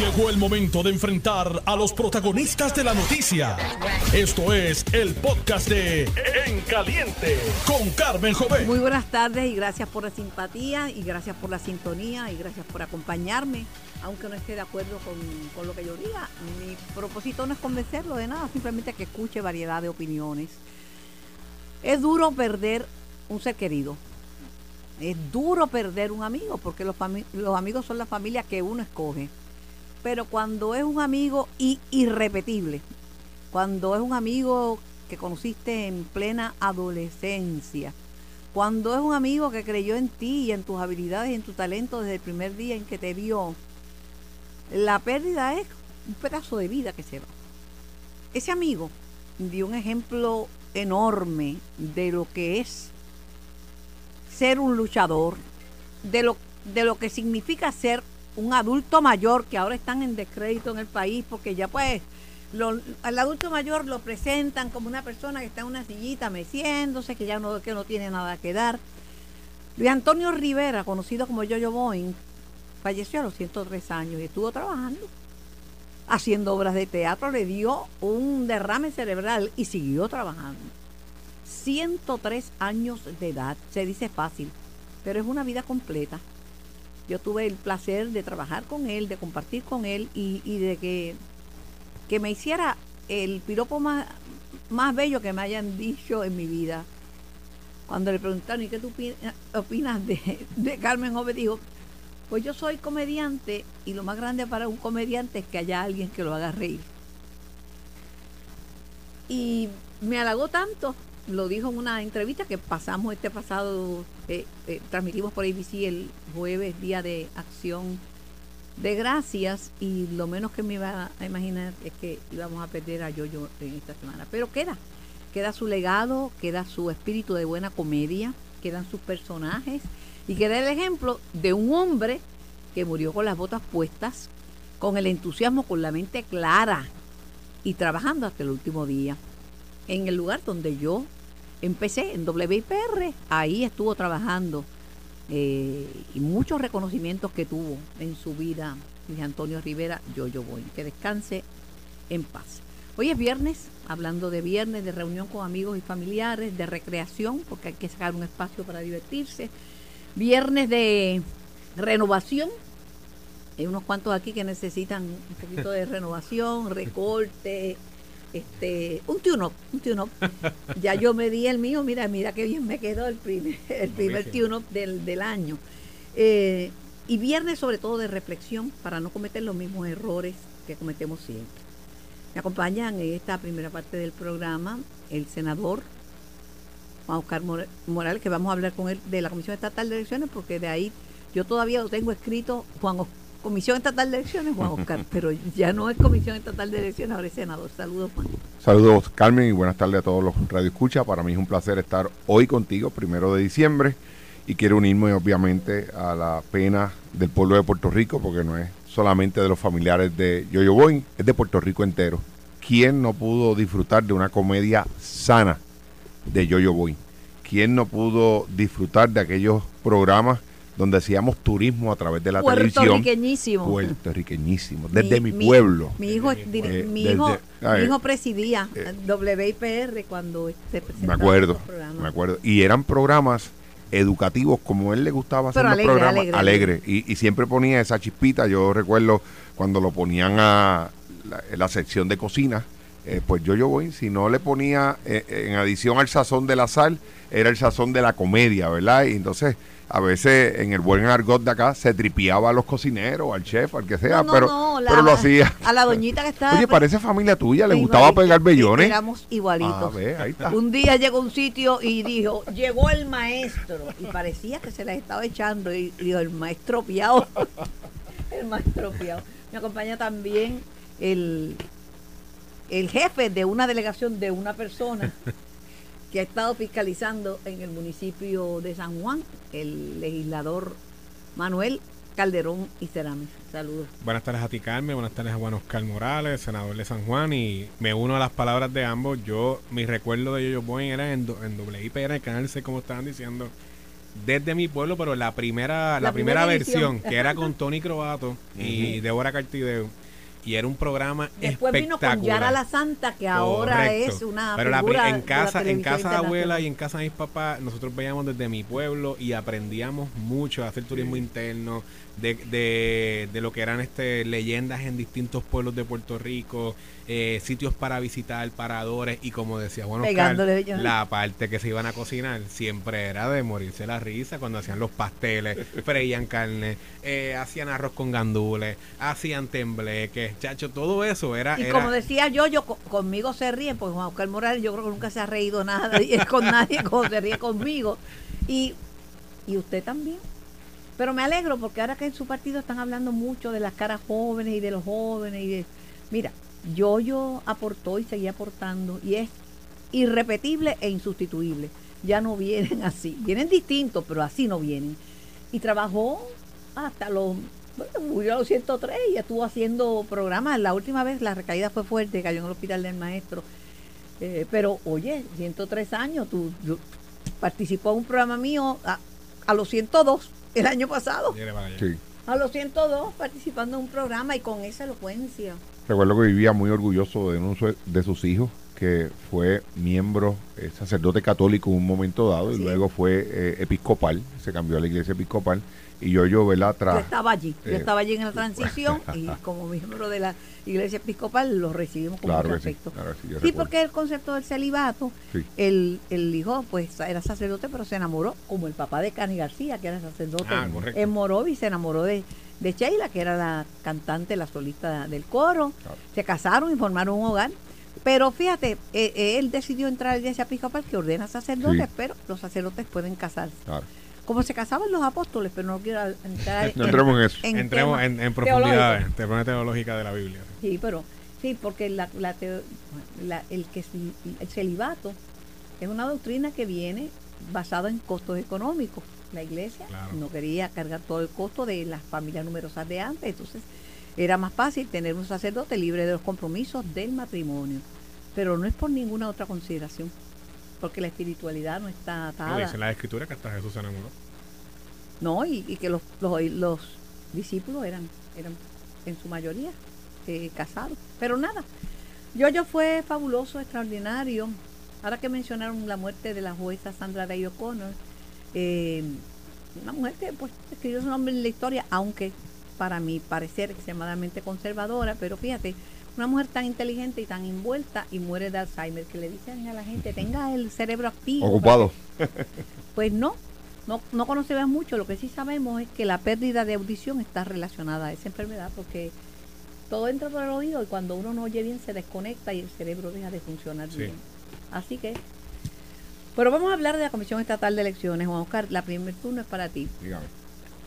Llegó el momento de enfrentar a los protagonistas de la noticia. Esto es el podcast de En Caliente con Carmen Jovet. Muy buenas tardes y gracias por la simpatía y gracias por la sintonía y gracias por acompañarme. Aunque no esté de acuerdo con, lo que yo diga, mi propósito no es convencerlo de nada, simplemente que escuche variedad de opiniones. Es duro perder un ser querido. Es duro perder un amigo porque los, los amigos son la familia que uno escoge. Pero cuando es un amigo irrepetible, cuando es un amigo que conociste en plena adolescencia, cuando es un amigo que creyó en ti y en tus habilidades y en tu talento desde el primer día en que te vio, la pérdida es un pedazo de vida que se va. Ese amigo dio un ejemplo enorme de lo que es ser un luchador, de lo, de lo que significa ser un adulto mayor que ahora están en descrédito en el país porque ya pues lo- al adulto mayor lo presentan como una persona que está en una sillita meciéndose, que ya no, que no tiene nada que dar. Luis Antonio Rivera, conocido como Yoyo Boing, falleció a los 103 años y estuvo trabajando, haciendo obras de teatro, le dio un derrame cerebral y siguió trabajando. 103 años de edad, se dice fácil, pero es una vida completa. Yo tuve el placer de trabajar con él, de compartir con él y, de que, que me hiciera el piropo más, más bello que me hayan dicho en mi vida. Cuando le preguntaron, ¿y qué tú opi- opinas de, de Carmen Jove? Dijo, pues yo soy comediante y lo más grande para un comediante es que haya alguien que lo haga reír. Y me halagó tanto, lo dijo en una entrevista que pasamos este pasado, eh, eh, transmitimos por ABC el jueves, día de acción de gracias, y lo menos que me iba a imaginar es que íbamos a perder a Yoyo en esta semana. Pero queda, queda su legado, queda su espíritu de buena comedia, quedan sus personajes, y queda el ejemplo de un hombre que murió con las botas puestas, con el entusiasmo, con la mente clara y trabajando hasta el último día. En el lugar donde yo empecé, en WIPR, ahí estuvo trabajando eh, y muchos reconocimientos que tuvo en su vida Luis Antonio Rivera, yo, yo voy. Que descanse en paz. Hoy es viernes, hablando de viernes, de reunión con amigos y familiares, de recreación, porque hay que sacar un espacio para divertirse. Viernes de renovación. Hay unos cuantos aquí que necesitan un poquito de renovación, recorte, este, un tune-up, un tune-up. Ya yo me di el mío, mira, mira qué bien me quedó el primer, el primer tune-up del, del año. Eh, y viernes sobre todo de reflexión para no cometer los mismos errores que cometemos siempre. Me acompañan en esta primera parte del programa el senador Juan Oscar Morales, que vamos a hablar con él de la Comisión Estatal de Elecciones, porque de ahí yo todavía lo tengo escrito, Juan Os- Comisión Estatal de Elecciones, Juan Oscar, pero ya no es Comisión Estatal de Elecciones, ahora es senador. Saludos, Juan. Saludos Carmen y buenas tardes a todos los radioescuchas. Para mí es un placer estar hoy contigo, primero de diciembre, y quiero unirme obviamente a la pena del pueblo de Puerto Rico, porque no es solamente de los familiares de Yoyo Boy, es de Puerto Rico entero. ¿Quién no pudo disfrutar de una comedia sana de Yoyo Boy? ¿Quién no pudo disfrutar de aquellos programas donde hacíamos turismo a través de la televisión? Puertorriqueñísimo. Desde mi, pueblo. Mi hijo, Eh, mi hijo, mi hijo presidía eh, WIPR cuando este Me presentaba acuerdo, esos programas. me acuerdo. Y eran programas educativos, como él le gustaba hacer Pero los alegre, programas, alegre, alegre. Y, y siempre ponía esa chispita. Yo recuerdo cuando lo ponían a la, en la sección de cocina, eh, pues yo yo voy, si no le ponía eh, en adición al sazón de la sal, era el sazón de la comedia, ¿verdad? Y entonces a veces en el buen argot de acá se tripiaba a los cocineros, al chef, al que sea, No, no, pero, no, la- pero lo hacía. A la doñita que estaba. Oye, parece familia tuya, le gustaba pegar bellones. Éramos igualitos. A ver, ahí está. Un día llegó a un sitio y dijo, llegó el maestro. Y parecía que se les estaba echando. Y dijo, el maestro piado. el maestro piado. Me acompaña también el, el jefe de una delegación de una persona que ha estado fiscalizando en el municipio de San Juan, el legislador Manuel Calderón y Cerame. Saludos. Buenas tardes a ti, Carmen. Buenas tardes a Juan Oscar Morales, senador de San Juan. Y me uno a las palabras de ambos. Yo, mi recuerdo de Yoyo Boy era en, en WIPR, en el canal C, como estaban diciendo. desde mi pueblo, pero la primera, la, La primera, primera versión, que era con Tony Croato y Débora Cartideo. Y era un programa Después vino espectacular. con Yara la Santa, que ahora Correcto. es una Pero la en de la casa, en televisión casa de abuela y en casa de mis papás, nosotros veíamos desde mi pueblo y aprendíamos mucho a hacer turismo interno, de, de, de lo que eran este leyendas en distintos pueblos de Puerto Rico, eh, sitios para visitar, paradores, y como decía bueno la parte que se iban a cocinar siempre era de morirse la risa cuando hacían los pasteles, freían carne, eh, hacían arroz con gandules, hacían tembleques, chacho, todo eso era... Y era- como decía yo, yo co- conmigo se ríen, porque Juan Oscar Morales yo creo que nunca se ha reído nada y es con nadie como se ríe conmigo. Y, y usted también. Pero me alegro porque ahora que en su partido están hablando mucho de las caras jóvenes y de los jóvenes y de mira, yo yo aportó y seguía aportando y es irrepetible e insustituible. Ya no vienen así, vienen distintos, pero así no vienen. Y trabajó hasta los murió a los 103 y estuvo haciendo programas. La última vez la recaída fue fuerte, cayó en el hospital del maestro. Eh, pero oye, 103 años, tú, yo- participó en un programa mío a, a los 102 el año pasado. Sí. A los 102 participando en un programa y con esa elocuencia. Recuerdo que vivía muy orgulloso de uno de sus hijos, que fue miembro, eh, sacerdote católico en un momento dado, y luego fue eh, episcopal, se cambió a la iglesia episcopal, y yo, yo, ¿verdad? Yo Tras, estaba allí, yo eh, estaba allí en la transición y como miembro de la iglesia episcopal lo recibimos con Claro mucho que sí, afecto. claro sí, yo porque el concepto del celibato, Sí. el, el hijo pues era sacerdote, pero se enamoró, como el papá de Cani García, que era sacerdote Ah, en Morovi, se enamoró de, de Sheila, que era la cantante, la solista del coro. Claro. Se casaron y formaron un hogar. Pero fíjate, eh, eh, él decidió entrar a la iglesia episcopal que ordena sacerdotes, pero los sacerdotes pueden casarse. Como se casaban los apóstoles, pero no quiero entrar No entremos en eso. Entremos temas en, en profundidades, teología teológica de la Biblia. Sí, pero sí, porque la, la teo- la- el que si- el celibato es una doctrina que viene basada en costos económicos. La iglesia Claro. no quería cargar todo el costo de las familias numerosas de antes, entonces era más fácil tener un sacerdote libre de los compromisos del matrimonio, pero no es por ninguna otra consideración, porque la espiritualidad no está No, atada. dice en la escritura que hasta Jesús se enamoró. No, y, y que los, los, los discípulos eran, eran en su mayoría eh, casados. Pero nada, yo fue fabuloso, extraordinario. Ahora que mencionaron la muerte de la jueza Sandra Day O'Connor, eh, una mujer que pues escribió su nombre en la historia, aunque para mi parecer extremadamente conservadora, pero fíjate, una mujer tan inteligente y tan envuelta y muere de Alzheimer, que le dicen a la gente, tenga el cerebro activo. Ocupado. Pues no, no, no conocemos mucho. Lo que sí sabemos es que la pérdida de audición está relacionada a esa enfermedad porque todo entra por el oído y cuando uno no oye bien se desconecta y el cerebro deja de funcionar Sí. bien. Así que... Pero vamos a hablar de la Comisión Estatal de Elecciones. Juan Oscar, la primer turno es para ti. Dígame.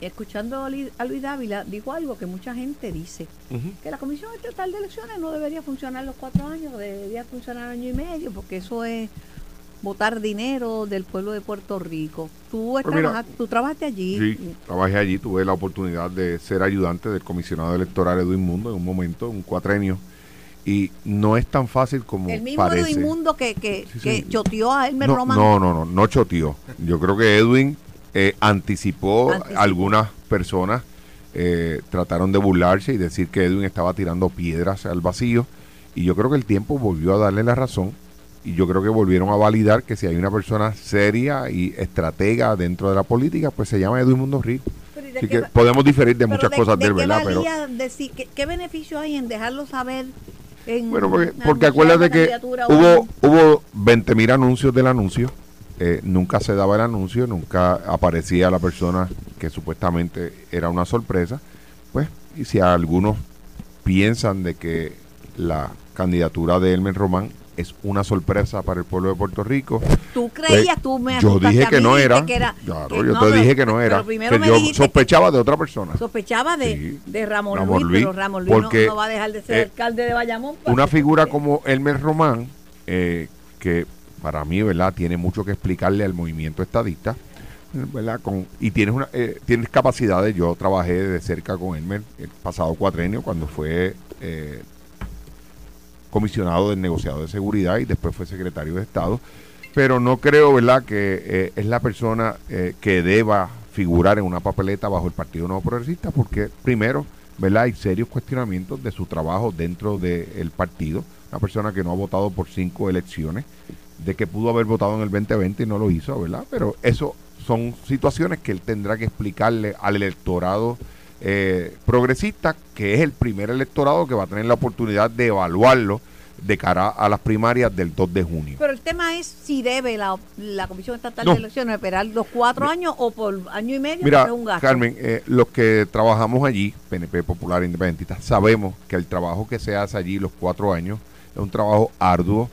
Escuchando a Luis Dávila, dijo algo que mucha gente dice, que la Comisión Estatal de Elecciones no debería funcionar los cuatro años, debería funcionar año y medio, porque eso es votar dinero del pueblo de Puerto Rico. Tú, Pues mira, tú trabajaste allí. Sí, trabajé allí, tuve la oportunidad de ser ayudante del comisionado electoral Edwin Mundo en un momento, un cuatrenio, y no es tan fácil como el mismo parece. Edwin Mundo que, que, Sí, que choteó a Elmer no, Román. no, no, no, no choteó. Yo creo que Edwin eh, anticipó, Anticipó. algunas personas eh, trataron de burlarse y decir que Edwin estaba tirando piedras al vacío y yo creo que el tiempo volvió a darle la razón y yo creo que volvieron a validar que si hay una persona seria y estratega dentro de la política, pues se llama Edwin Mundo Rico. Pero ¿y de Así que podemos diferir de muchas cosas de él, ¿verdad? Pero decir- ¿qué, qué beneficio hay en dejarlo saber en Bueno, porque, porque acuérdate que hubo, un- hubo 20 mil anuncios del anuncio, eh, nunca se daba el anuncio, nunca aparecía la persona que supuestamente era una sorpresa, pues, y si algunos piensan de que la candidatura de Elmer Román es una sorpresa para el pueblo de Puerto Rico, Tú creías, tú me yo dije que no era, que era- claro, que yo no, te pero- dije que no era, primero que me yo sospechaba de otra persona. Sospechaba de, Sí, de Ramón, Ramón Luis, Luis, pero Ramón Luis porque, no, va a dejar de ser eh, alcalde de Bayamón. pues. una figura como Elmer Román, eh, que para mí, ¿verdad?, tiene mucho que explicarle al movimiento estadista, ¿verdad? Y tienes, una, eh, tienes capacidades. Yo trabajé de cerca con Elmer el pasado cuatrenio cuando fue eh, comisionado del negociado de seguridad y después fue secretario de Estado. pero no creo, ¿verdad?, que eh, es la persona que deba figurar en una papeleta bajo el Partido Nuevo Progresista, porque primero, ¿verdad?, hay serios cuestionamientos de su trabajo dentro del partido. Una persona que no ha votado por cinco elecciones, de que pudo haber votado en el 2020 y no lo hizo, ¿verdad? Pero eso son situaciones que él tendrá que explicarle al electorado eh, progresista, que es el primer electorado que va a tener la oportunidad de evaluarlo de cara a las primarias del 2 de junio. Pero el tema es si debe la, la Comisión Estatal No. de Elecciones esperar los cuatro años o por año y medio, Mira, un gasto. Carmen, eh, los que trabajamos allí, PNP Popular Independentista, sabemos que el trabajo que se hace allí los cuatro años es un trabajo arduo,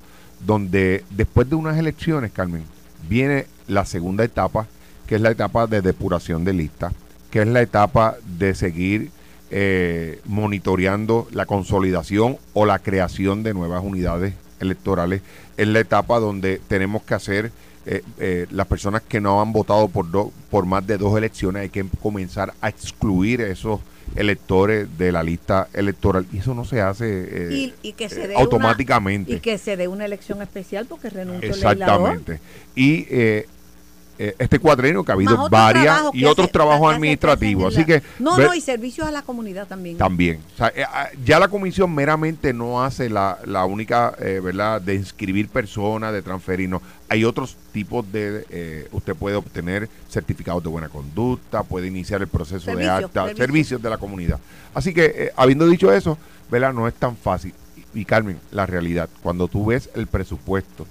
donde después de unas elecciones, Carmen, viene la segunda etapa, que es la etapa de depuración de listas, que es la etapa de seguir eh, monitoreando la consolidación o la creación de nuevas unidades electorales. Es la etapa donde tenemos que hacer eh, eh, las personas que no han votado por, do- por más de dos elecciones, hay que comenzar a excluir esos electores de la lista electoral. Y eso no se hace eh, y, y que se eh, automáticamente. Una, y que se dé una elección especial porque renunció el. Exactamente. Y eh, eh, este cuadrenio que ha habido varias y otros hace- trabajos administrativos. Así que No, ver- no, y servicios a la comunidad también. también. O sea, eh, ah, ya la comisión meramente no hace la, la única, eh, ¿verdad?, de inscribir personas, de transferir. No. Hay otros tipos de. eh, usted puede obtener certificados de buena conducta, puede iniciar el proceso de acta, servicios. servicios de la comunidad. Así que, habiendo dicho eso, ¿verdad?, no es tan fácil. Y, y, Carmen, la realidad, cuando tú ves el presupuesto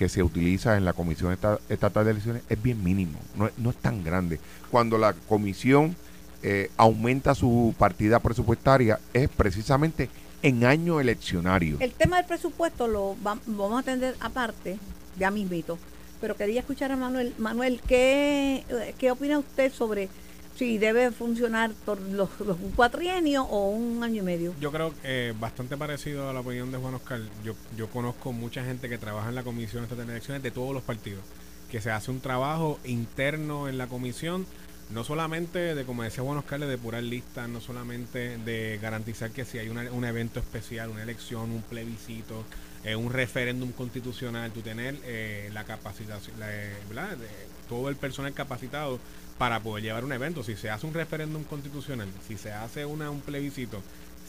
que se utiliza en la Comisión Esta- Estatal de Elecciones es bien mínimo, no no es tan grande. Cuando la comisión eh, aumenta su partida presupuestaria es precisamente en año eleccionario. El tema del presupuesto lo va- vamos a atender aparte, ya mismito. Pero quería escuchar a Manuel. Manuel, ¿qué, eh, qué opina usted sobre si debe funcionar por los, los- un cuatrienio o un año y medio? Yo creo que eh, bastante parecido a la opinión de Juan Oscar. Yo, yo conozco mucha gente que trabaja en la Comisión de Elecciones de todos los partidos, que se hace un trabajo interno en la comisión, no solamente de, como decía Juan Oscar, de depurar listas, no solamente de garantizar que si hay una- un evento especial, una elección, un plebiscito, eh, un referéndum constitucional, tú tener eh, la capacitación, eh. De todo el personal capacitado para poder llevar un evento. Si se hace un referéndum constitucional, si se hace una, un plebiscito,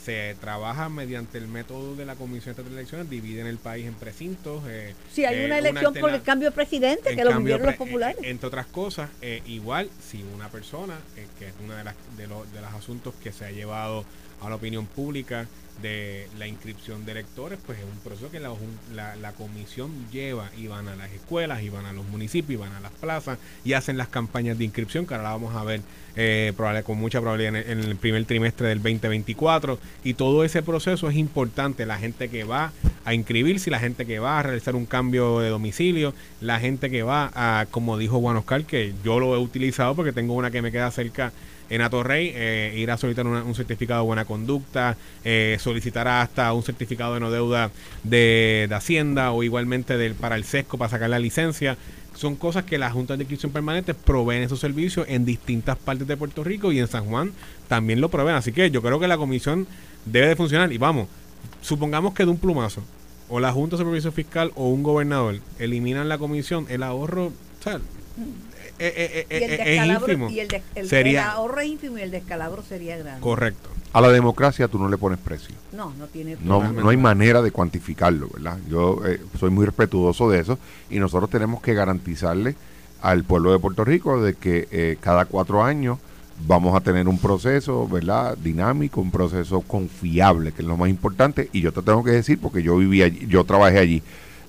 se trabaja mediante el método de la Comisión de Elecciones, dividen el país en precintos. eh, Si hay eh, una elección por el cambio de presidente, en que lo vivieron los pre- populares. eh, entre otras cosas, eh, igual si una persona, eh, que es uno de, las de, los- de los asuntos que se ha llevado a la opinión pública de la inscripción de electores, pues es un proceso que la, comisión lleva y van a las escuelas, y van a los municipios, y van a las plazas y hacen las campañas de inscripción, que ahora la vamos a ver eh, probable- con mucha probabilidad en el, en el primer trimestre del 2024. Y todo ese proceso es importante. La gente que va a inscribirse, la gente que va a realizar un cambio de domicilio, la gente que va a, como dijo Juan Oscar, que yo lo he utilizado porque tengo una que me queda cerca en Atorrey, eh, ir a solicitar un certificado de buena conducta, eh, solicitar hasta un certificado de no deuda de, de Hacienda o igualmente del, para el SESCO para sacar la licencia. Son cosas que las juntas de inscripción permanente proveen esos servicios en distintas partes de Puerto Rico y en San Juan también lo proveen. Así que yo creo que la comisión debe de funcionar. Y vamos, supongamos que de un plumazo, o la Junta de Supervisión Fiscal o un gobernador eliminan la comisión, el ahorro, o sea, eh, eh, eh, y el eh, es ínfimo. y el, de- el- Sería- el ahorro es ínfimo y el descalabro sería grande. Correcto. A la democracia tú no le pones precio. No, no tiene No, Totalmente. no hay manera de cuantificarlo, ¿verdad? Yo eh, soy muy respetuoso de eso y nosotros tenemos que garantizarle al pueblo de Puerto Rico de que eh, cada cuatro años vamos a tener un proceso, ¿verdad? Dinámico, un proceso confiable, que es lo más importante. Y yo te tengo que decir, porque yo viví allí, yo trabajé allí.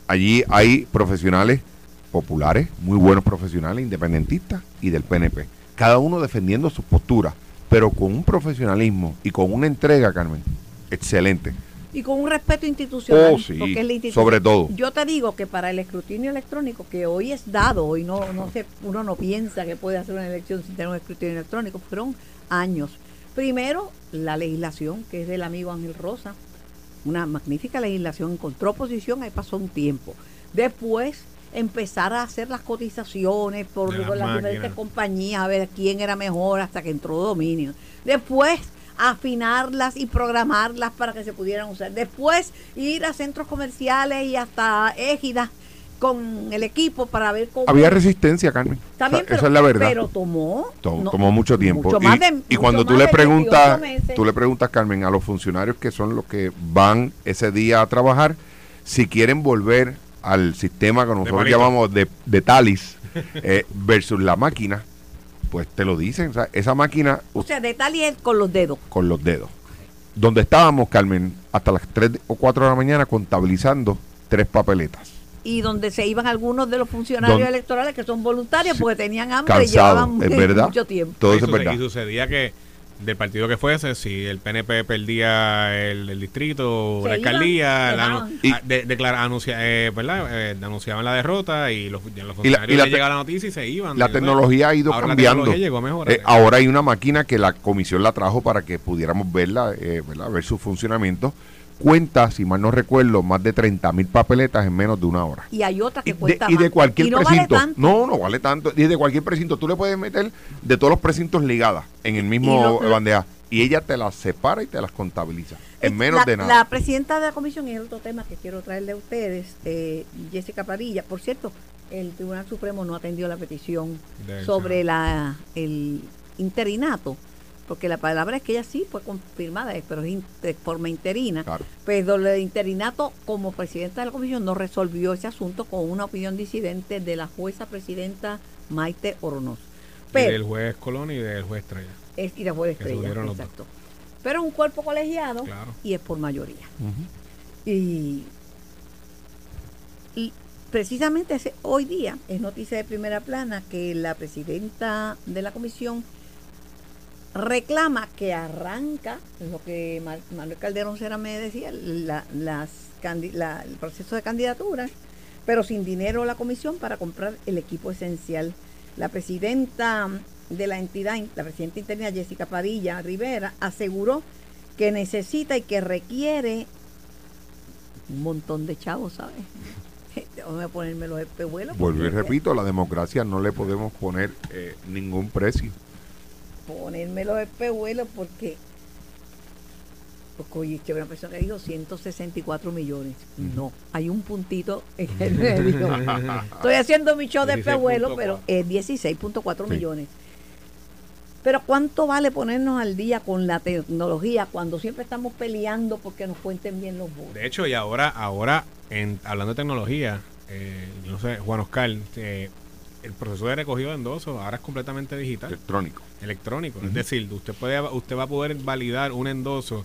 Allí hay profesionales populares, muy buenos profesionales, independentistas y del PNP. Cada uno defendiendo sus posturas, pero con un profesionalismo y con una entrega, Carmen, excelente. Y con un respeto institucional. Oh, sí, porque es la institución. sobre todo. Yo te digo que para el escrutinio electrónico, que hoy es dado, hoy no, no se, uno no piensa que puede hacer una elección sin tener un escrutinio electrónico, fueron años. Primero, la legislación, que es del amigo Ángel Rosa, una magnífica legislación, encontró posición, ahí pasó un tiempo. Después, empezar a hacer las cotizaciones por, De las diferentes compañías, a ver quién era mejor hasta que entró dominio. Después, afinarlas y programarlas para que se pudieran usar. Después, ir a centros comerciales y hasta égidas con el equipo para ver cómo Había resistencia, Carmen. Está O sea, bien, pero, esa es la verdad. pero tomó no, tomó mucho tiempo. mucho y, más de- y mucho cuando tú más le de preguntas, 18 meses. tú le preguntas, Carmen, a los funcionarios que son los que van ese día a trabajar, si quieren volver al sistema que nosotros llamamos de, de Talis eh, versus la máquina, pues te lo dicen. O sea, esa máquina o sea de tal y es con los dedos con los dedos. Donde estábamos, Carmen, hasta las 3 o 4 de la mañana contabilizando tres papeletas. y donde se iban algunos de los funcionarios Don- electorales que son voluntarios Sí. porque tenían hambre y Cansado, llevaban es verdad. mucho tiempo. Todo y, eso es verdad. y sucedía que del partido que fuese, si el PNP perdía el, el distrito Se la alcaldía, la. Y- ah, de- declara- anuncia- eh, ¿verdad? Eh, anunciaban la derrota y los, ya los Y la- funcionarios y la llegaba noticia y se iban. La tecnología ha ido Ahora cambiando. tecnología llegó a mejorar. Eh, ahora hay una máquina que la comisión la trajo para que pudiéramos verla, eh, ¿verdad? ver su funcionamiento. Cuenta, si mal no recuerdo, más de 30 mil papeletas en menos de una hora. Y hay otras que Y de, cuentan y de más. cualquier Y no vale precinto. tanto. no, no vale tanto. Y de cualquier precinto. Tú le puedes meter de todos los precintos ligadas en el mismo Y bandeja. Y ella te las separa y te las contabiliza. En menos la, de nada. La presidenta de la comisión, y es otro tema que quiero traerle a ustedes, eh, Jessica Padilla. Por cierto, el Tribunal Supremo no atendió la petición sobre la el interinato, porque la palabra es que ella sí fue confirmada, eh, pero es in- de forma interina. Claro. Pero el interinato, como presidenta de la comisión, no resolvió ese asunto con una opinión disidente de la jueza presidenta Maite Oronoz. Y Pero, del juez Colón y del juez Estrella. es, y jueza que estrella, exacto. Pero es un cuerpo colegiado Claro. y es por mayoría. Y, y precisamente ese- hoy día es noticia de primera plana que la presidenta de la comisión reclama que arranca lo que Manuel Calderón Cera me decía, la- las la- el proceso de candidatura, pero sin dinero la comisión para comprar el equipo esencial. La presidenta de la entidad, la presidenta interna Jessica Padilla Rivera, aseguró que necesita y que requiere un montón de chavos, ¿sabes? Vamos a ponerme los espejuelos. Vuelvo y porque- repito, a la democracia no le podemos poner eh, ningún precio. Ponerme los espejuelos porque. Porque oye, que una persona que dijo 164 millones. No, hay un puntito en el medio. Estoy haciendo mi show de 16.4. espejuelos, pero es 16.4 Sí. millones. Pero ¿cuánto vale ponernos al día con la tecnología cuando siempre estamos peleando porque nos cuenten bien los votos? De hecho, y ahora, ahora en, hablando de tecnología, eh, no sé, Juan Oscar, eh, el proceso de recogido de endosos ahora es completamente digital, Electrónico. electrónico. Es decir, usted puede usted va a poder validar un endoso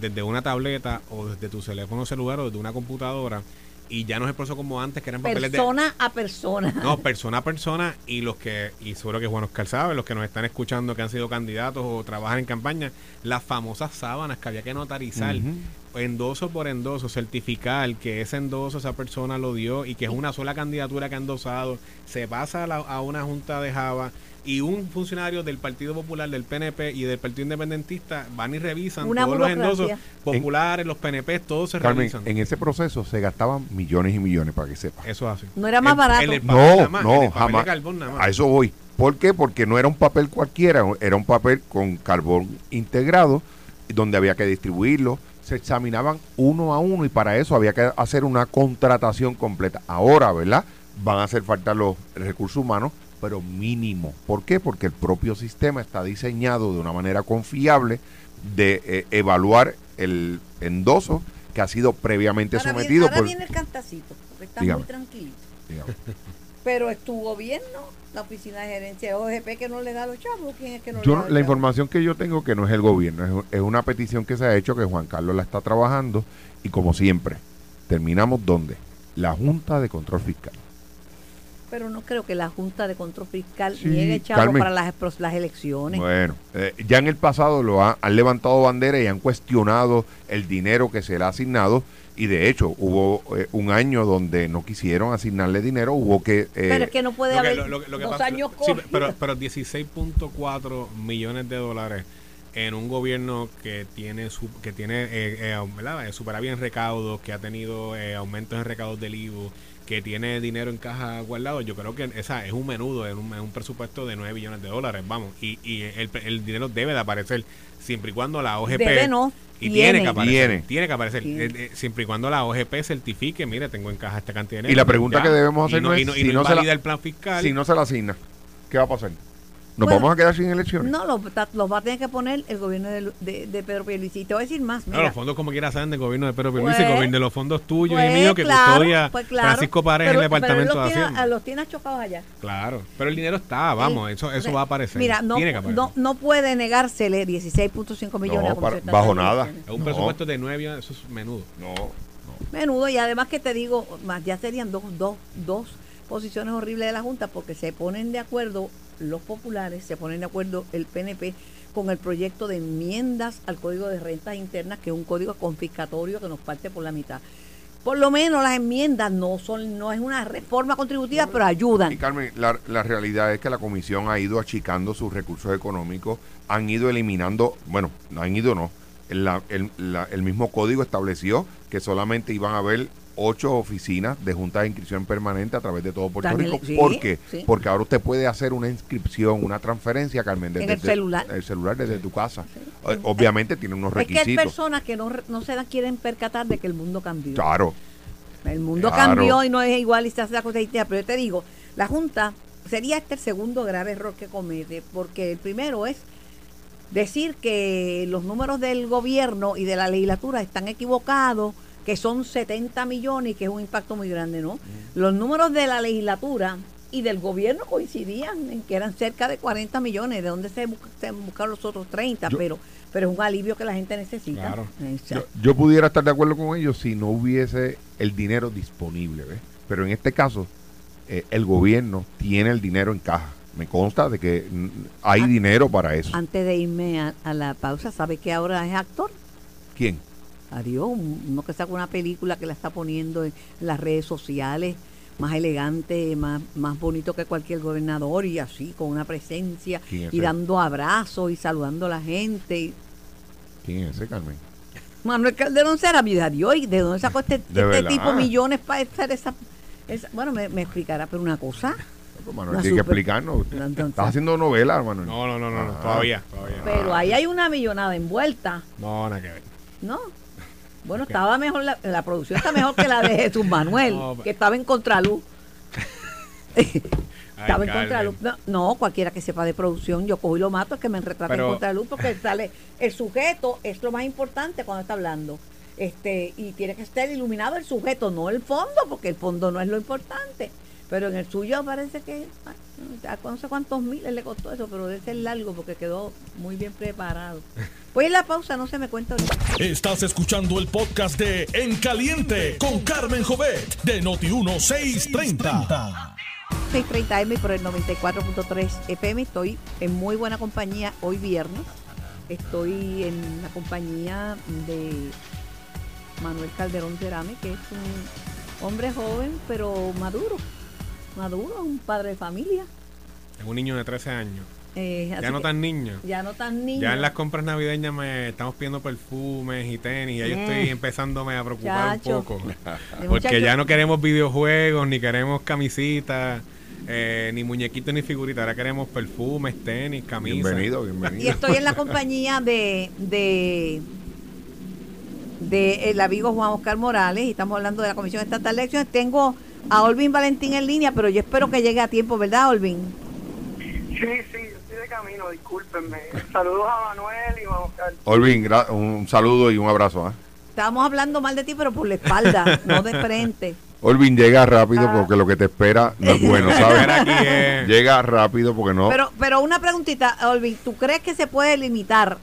desde una tableta o desde tu teléfono celular o desde una computadora y ya no es el proceso como antes que eran papeles de Persona a persona. no, persona a persona y los que, y seguro que Juan Oscar sabe, los que nos están escuchando que han sido candidatos o trabajan en campaña, las famosas sábanas que había que notarizar. Endoso por endoso, certificar que ese endoso esa persona lo dio y que es una sola candidatura que ha endosado, se pasa a, la- a una junta de Java y un funcionario del Partido Popular, del PNP y del Partido Independentista van y revisan Una todos los endosos populares, los PNP, todos se Carmen, revisan. en ese proceso se gastaban millones y millones, para que sepa. Eso es así. No era más barato. en el papel nada No, más, no, el de jamás. carbón nada más. A eso voy. ¿Por qué? Porque no era un papel cualquiera, era un papel con carbón integrado, donde había que distribuirlo. Se examinaban uno a uno y para eso había que hacer una contratación completa. Ahora, ¿verdad? Van a hacer falta los recursos humanos, pero mínimo. ¿Por qué? Porque el propio sistema está diseñado de una manera confiable de eh, evaluar el endoso que ha sido previamente Ahora viene- sometido ahora por... viene el cantacito, porque está Dígame. muy tranquilito. digamos, Pero estuvo bien, ¿no? La oficina de gerencia de OGP que no le da a los chavos. ¿Quién es que no le da la chavos? información que yo tengo que no es el gobierno, es, es una petición que se ha hecho que Juan Carlos la está trabajando y como siempre, terminamos donde? La Junta de Control Fiscal. Pero no creo que la Junta de Control Fiscal Sí, niegue chavos Carmen. para las, las elecciones. Bueno, eh, ya en el pasado lo ha- han levantado bandera y han cuestionado el dinero que se le ha asignado y de hecho hubo eh, un año donde no quisieron asignarle dinero, hubo que... eh, pero es que no puede Lo haber lo- lo- lo que dos pasa- años sí, pero, pero 16.4 millones de dólares en un gobierno que tiene su, que tiene eh, eh, superávit en recaudos, que ha tenido eh, aumentos en recaudos del IVU, que tiene dinero en caja guardado, yo creo que esa es un menudo, es un, es un presupuesto de 9 billones de dólares, vamos, y, y el, el dinero debe de aparecer siempre y cuando la OGP Debe no. Y tiene, Tiene. que aparecer. Tiene. Tiene, que aparecer. Tiene. Eh, eh, siempre y cuando la OGP certifique, mire, tengo en caja esta cantidad de Y la pregunta que debemos Y hacer no, no es y no, y si no no se la- el plan fiscal. Si no se la asigna, ¿qué va a pasar? ¿Nos Bueno, vamos a quedar sin elecciones? No, los, los va a tener que poner el gobierno de, de, de Pedro Pierluisi. Y te voy a decir más. No, Mira, los fondos como quiera saben del gobierno de Pedro Pierluisi, Pues- el gobierno de los fondos tuyos pues, y míos que claro, custodia pues, claro. Francisco Paredes en el departamento pero él de los tiene- Hacienda. Los tiene chocados allá. Claro, pero el dinero está, vamos, Sí. eso eso va a aparecer. Mira, no, tiene que aparecer. no, no puede negársele 16.5 millones No, a para- bajo de nada. Es un No. presupuesto de nueve, eso es menudo. No. Menudo, y además que te digo, más ya serían dos, dos, dos posiciones horribles de la Junta porque se ponen de acuerdo los populares, se ponen de acuerdo el PNP con el proyecto de enmiendas al Código de Rentas Internas, que es un código confiscatorio que nos parte por la mitad. Por lo menos las enmiendas no son, no es una reforma contributiva, pero Y ayudan. Carmen, la, la realidad es que la comisión ha ido achicando sus recursos económicos, han ido eliminando, bueno, no han ido, no. La- el, la- el mismo código estableció que solamente iban a haber ocho oficinas de juntas de inscripción permanente a través de todo Puerto Rico. sí, ¿Por qué? sí. Porque ahora usted puede hacer una inscripción, una transferencia, Carmen, desde En el celular. el celular desde tu casa. Obviamente tiene unos Es que hay requisitos. personas que no, no se quieren percatar de que el mundo cambió. Claro. El mundo Claro. cambió y no es igual y se hace la cosa distinta. Pero yo te digo, la Junta sería este el segundo grave error que comete, porque el primero es decir que los números del gobierno y de la legislatura están equivocados, que son 70 millones y que es un impacto muy grande, ¿no? Los números de la legislatura y del gobierno coincidían en que eran cerca de 40 millones, de donde se, bu- se buscaron los otros 30, Yo- pero pero es un alivio que la gente necesita. Claro. Yo, yo pudiera estar de acuerdo con ellos si no hubiese el dinero disponible, ¿ves? Pero en este caso, eh, el gobierno tiene el dinero en caja. Me consta de que mm, hay Ah. dinero para eso. Antes de irme a, a la pausa, ¿sabe que ahora es actor? ¿Quién? Adiós, un- uno que saca una película que la está poniendo en las redes sociales, más elegante, más, más bonito que cualquier gobernador y así, con una presencia ¿Quién es y dando abrazos y saludando a la gente. ¿Quién es ese, Carmen? Manuel Calderón será vida de hoy, ¿de dónde sacó este, este tipo millones para hacer esa, esa- Bueno, me, me explicará, pero una cosa, Manuel, tiene que explicarnos. Entonces- Estás haciendo novela, Manuel. No, no, no, no, no, Ah. todavía, todavía. pero ahí hay una millonada envuelta. No, nada que ver. No. Bueno, estaba mejor, la, la producción está mejor que la de Jesús Manuel, No, que estaba en contraluz. estaba en contraluz. No, no, cualquiera que sepa de producción, yo cojo y lo mato, es que me retrate en contraluz, porque sale, el sujeto es lo más importante cuando está hablando. Este, y tiene que estar iluminado el sujeto, no el fondo, porque el fondo no es lo importante. Pero en el suyo parece que ah, no sé cuántos miles le costó eso, pero debe ser largo porque quedó muy bien preparado. Pues en la pausa, no se me cuenta ahorita. Estás escuchando el podcast de En Caliente con Carmen Jovet de Noti1630. 630M por el 94.3 FM. Estoy en muy buena compañía hoy viernes. Estoy en la compañía de Manuel Calderón Cerame, que es un hombre joven, pero maduro. Maduro, un padre de familia. Es un niño de 13 años. Eh, así Ya no tan niño. Ya no tan niño. Ya en las compras navideñas me estamos pidiendo perfumes y tenis. Ya yo Mm. estoy empezándome a preocupar Chacho. un poco. Porque ya no queremos videojuegos, ni queremos camisitas, eh, ni muñequitos, ni figuritas. Ahora queremos perfumes, tenis, camisas. Bienvenido, Y bienvenido. estoy en la compañía de, de, de el amigo Juan Oscar Morales y estamos hablando de la Comisión Estatal de Elecciones. Tengo a Olvin Valentín en línea, pero yo espero que llegue a tiempo, ¿verdad, Olvin? Sí, sí, estoy de camino, discúlpenme. Saludos a Manuel y vamos a Olvin, gra- un saludo y un abrazo. ¿ah? Estábamos hablando mal de ti, pero por la espalda, no de frente. Olvin, llega rápido porque lo que te espera no es bueno, ¿sabes? eh. Llega rápido porque no. Pero, pero una preguntita, Olvin, ¿tú crees que se puede limitar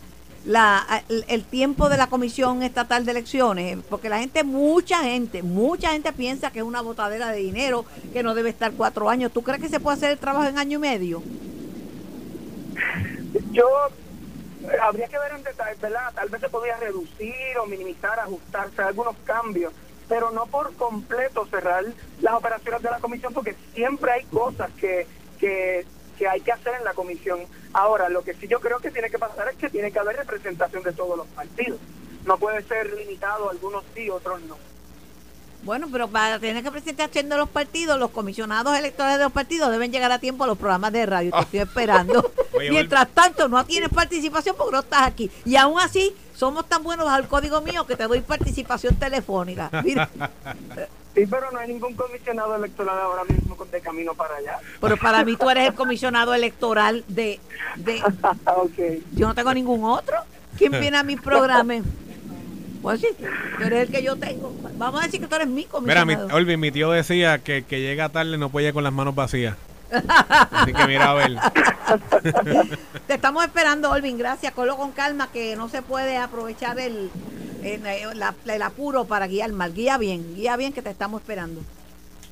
la, el, tiempo de la Comisión Estatal de Elecciones? Porque la gente, mucha gente, mucha gente piensa que es una botadera de dinero, que no debe estar cuatro años. ¿Tú crees que se puede hacer el trabajo en año y medio? Yo eh, habría que ver en detalle, ¿verdad? Tal vez se podría reducir o minimizar, ajustarse algunos cambios, pero no por completo cerrar las operaciones de la comisión, porque siempre hay cosas que, que, que hay que hacer en la comisión. Ahora, lo que sí yo creo que tiene que pasar es que tiene que haber representación de todos los partidos. No puede ser limitado, algunos sí, otros no. Bueno, pero para tener que presentación de los partidos, los comisionados electorales de los partidos deben llegar a tiempo a los programas de radio. Te estoy esperando. Oye, Mientras tanto, no tienes participación porque no estás aquí. Y aún así, somos tan buenos al código mío que te doy participación telefónica. Mira, Sí, pero no hay ningún comisionado electoral ahora mismo de camino para allá. pero para mí tú eres el comisionado electoral de, de... ok. Yo no tengo ningún otro. ¿Quién viene a mi programa? Pues sí, tú eres el que yo tengo. Vamos a decir que tú eres mi Mira, mi, comisionado. Olvin, mi tío decía que que llega tarde no puede ir con las manos vacías. Así que mira a ver. Te estamos esperando, Olvin. Gracias. Colo con calma, que no se puede aprovechar el, la- el apuro para guiar mal. Guía bien, guía bien, que te estamos esperando.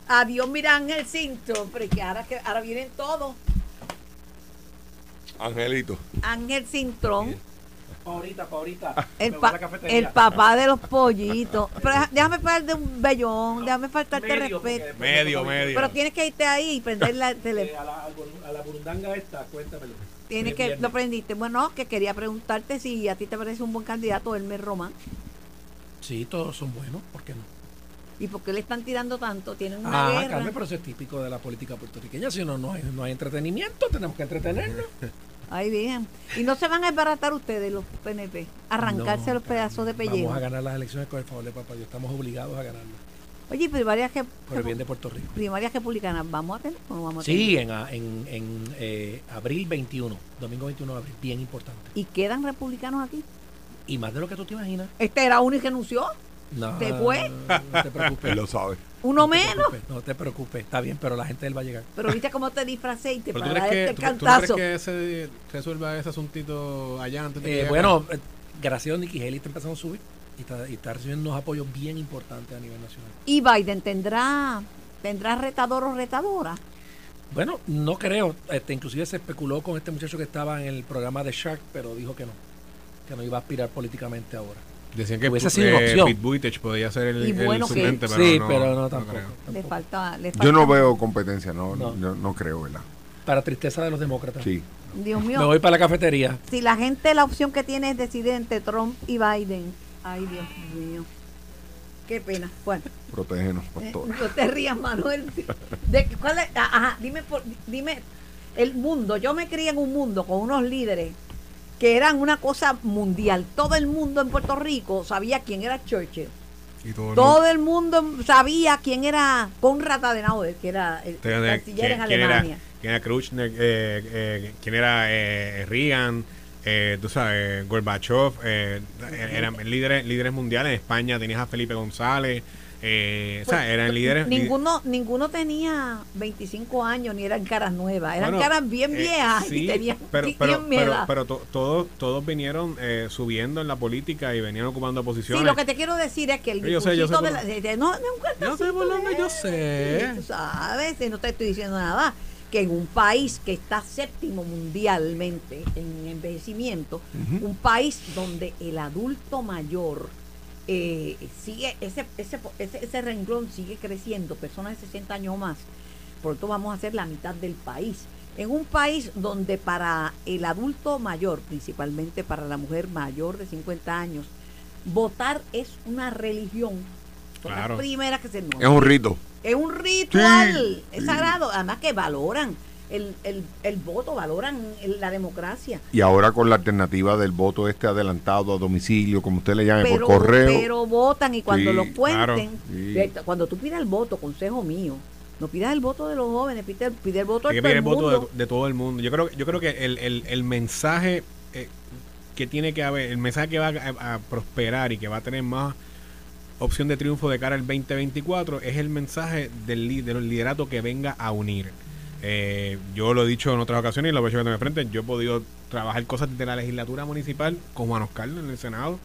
Adiós, mira Ángel Cinto, porque ahora, que, ahora vienen todos. Angelito. Ángel Cintrón, Ahorita, pa' ahorita. el, pa- papá de los pollitos. Pero deja- déjame faltar de un bellón, déjame faltarte Medio, respeto. Medio, me- medio. Pero tienes que irte ahí y prender la Eh, teléfono. a, la, a la burundanga esta, cuéntamelo. Tienes Hoy que, lo prendiste. Bueno, que quería preguntarte si a ti te parece un buen candidato Elmer Román. Sí, todos son buenos, ¿por qué no? ¿Y por qué le están tirando tanto? Tienen una Ah, guerra. Carmen, pero eso es típico de la política puertorriqueña. Si no, no hay, no hay entretenimiento, tenemos que entretenernos. Ahí bien. Y no se van a desbaratar ustedes los PNP, arrancarse No, los pedazos de Vamos pellejo. a ganar las elecciones con el favor de papá Dios. Estamos obligados a ganarlas. Oye, ¿y primarias, que, Por el bien de Puerto Rico. primarias republicanas, ¿vamos a tener o no vamos a tener? Sí, en, a- en, en eh, abril 21, domingo 21 de abril, bien importante. ¿Y quedan republicanos aquí? Y más de lo que tú te imaginas. Este era uno y renunció. No, ¿Se fue? No te preocupes. Él lo sabe. Uno No menos. No te preocupes, está bien, pero la gente él va a llegar. Pero viste cómo te disfracé y te ¿Pero tú para que, este tú- tú no cantazo. crees que se resuelva ese asuntito allá antes de que Eh, bueno, eh, gracias a Nikki Haley está empezando a subir y está, y está recibiendo unos apoyos bien importantes a nivel nacional. ¿Y Biden tendrá, tendrá retador o retadora? Bueno, no creo. Este, inclusive se especuló con este muchacho que estaba en el programa de Shark, pero dijo que no, que no iba a aspirar políticamente ahora. Decían que Hubiese sido eh, opción. Pete Buttigieg podía ser el, bueno que- pero sí, no, pero no no tampoco. creo. Le falta, le Yo no veo competencia, no, No. yo no creo, ¿verdad? Para tristeza de los demócratas. Sí. Dios mío. Me voy para la cafetería. Si la gente la opción que tiene es decidir entre Trump y Biden. Ay, Dios mío. Qué pena. Bueno, Protégenos, eh, pastor. no te rías, Manuel. De, ¿cuál es? Ah, Ajá, dime, por- dime el mundo. Yo me crié en un mundo con unos líderes que eran una cosa mundial. Todo el mundo en Puerto Rico sabía quién era Churchill. Y todo el Todo el mundo sabía quién era Conrad Adenauer, que era el canciller en era, Alemania. quién era Khrushchev, eh, eh, quién era eh, Reagan, eh, tú sabes, Gorbachev, eh, eran líderes, líderes mundiales. En España tenías a Felipe González, eh, o sea, Pues, eran líderes. Ninguno, ninguno tenía 25 años ni eran caras nuevas, eran Bueno, caras bien eh, viejas y tenían pero, bien pero, mi pero, pero to- todos, todos vinieron eh, subiendo en la política y venían ocupando posiciones. Sí, lo que te quiero decir es que el Yo sé, yo sé de la- de- de- no, no, un Yo sé. Tú sabes, y no te estoy diciendo nada. Que en un país que está séptimo mundialmente en envejecimiento, un país donde el adulto mayor eh, sigue, ese, ese, ese, ese renglón sigue creciendo, personas de 60 años o más, pronto vamos a ser la mitad del país. En un país donde para el adulto mayor, principalmente para la mujer mayor de 50 años, votar es una religión. Son Claro. las primeras que se nos Es un rito. Es un ritual, Sí, es sí. sagrado. Además que valoran el, el, el voto, valoran el- la democracia. Y ahora con la alternativa del voto este adelantado a domicilio, como usted le llame, Pero, por correo. pero votan y cuando Sí, lo cuenten, sí. de- cuando tú pidas el voto, consejo mío, no pidas el voto de los jóvenes, pide, pide el voto Hay de que todo pedir el el voto mundo. de, de todo el mundo. Yo creo, yo creo que el, el, el mensaje eh, que tiene que haber, el mensaje que va a, a prosperar y que va a tener más opción de triunfo de cara al 2024 es el mensaje del, li- del liderato que venga a unir. Eh, yo lo he dicho en otras ocasiones y lo he que me frente. Yo he podido trabajar cosas de la legislatura municipal con Juan Oscar en el Senado